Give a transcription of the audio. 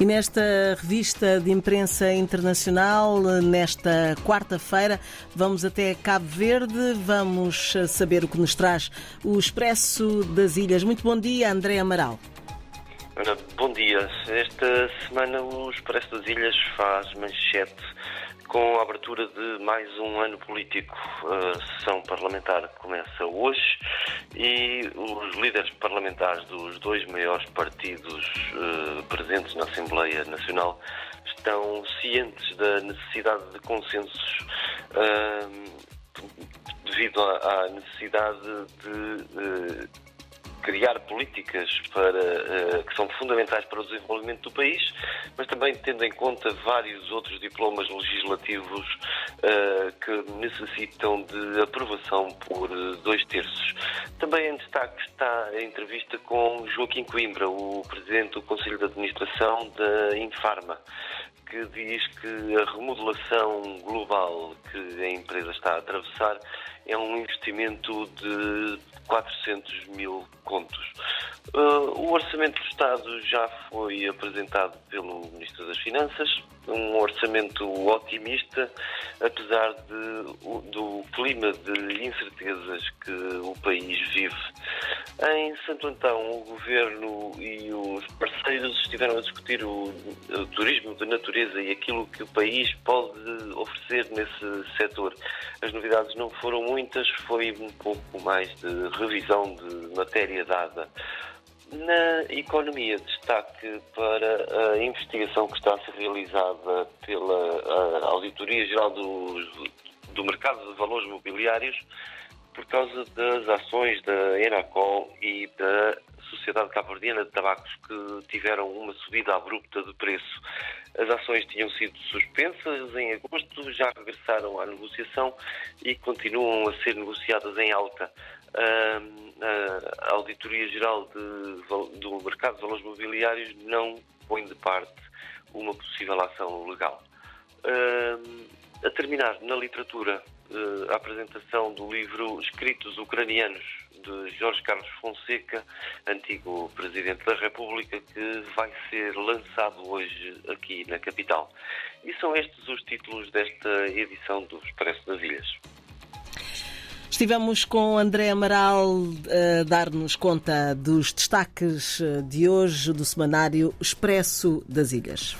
E nesta revista de imprensa internacional, nesta quarta-feira, vamos até Cabo Verde, vamos saber o que nos traz o Expresso das Ilhas. Muito bom dia, André Amaral. Bom dia. Esta semana o Expresso das Ilhas faz manchete com a abertura de mais um ano político. A sessão parlamentar começa hoje e os líderes parlamentares dos dois maiores partidos uh, presentes na Assembleia Nacional estão cientes da necessidade de consensos uh, devido à necessidade de uh, criar políticas para, uh, que são fundamentais para o desenvolvimento do país, mas também tendo em conta vários outros diplomas legislativos uh, que necessitam de aprovação por dois terços. Também em destaque está a entrevista com Joaquim Coimbra, o presidente do Conselho de Administração da Infarma que diz que a remodelação global que a empresa está a atravessar é um investimento de 400 mil contos. Uh, o Orçamento do Estado já foi apresentado pelo Ministro das Finanças, um orçamento otimista, apesar de, do clima de incertezas que o país vive. Em Santo Antão, o Governo e os parceiros estiveram a discutir o, o turismo de natureza e aquilo que o país pode oferecer nesse setor. As novidades não foram muitas, foi um pouco mais de revisão de matéria dada. Na economia, destaque para a investigação que está a ser realizada pela Auditoria Geral do, do Mercado de Valores Mobiliários por causa das ações da Enacol e da Sociedade Cabo-Verdiana de Tabacos, que tiveram uma subida abrupta de preço. As ações tinham sido suspensas em agosto, já regressaram à negociação e continuam a ser negociadas em alta. A Auditoria Geral de, do Mercado de Valores Mobiliários não põe de parte uma possível ação legal. A terminar, na literatura, a apresentação do livro Escritos Ucranianos, de Jorge Carlos Fonseca, antigo Presidente da República, que vai ser lançado hoje aqui na capital. E são estes os títulos desta edição do Expresso das Ilhas. Estivemos com André Amaral a dar-nos conta dos destaques de hoje do semanário Expresso das Ilhas.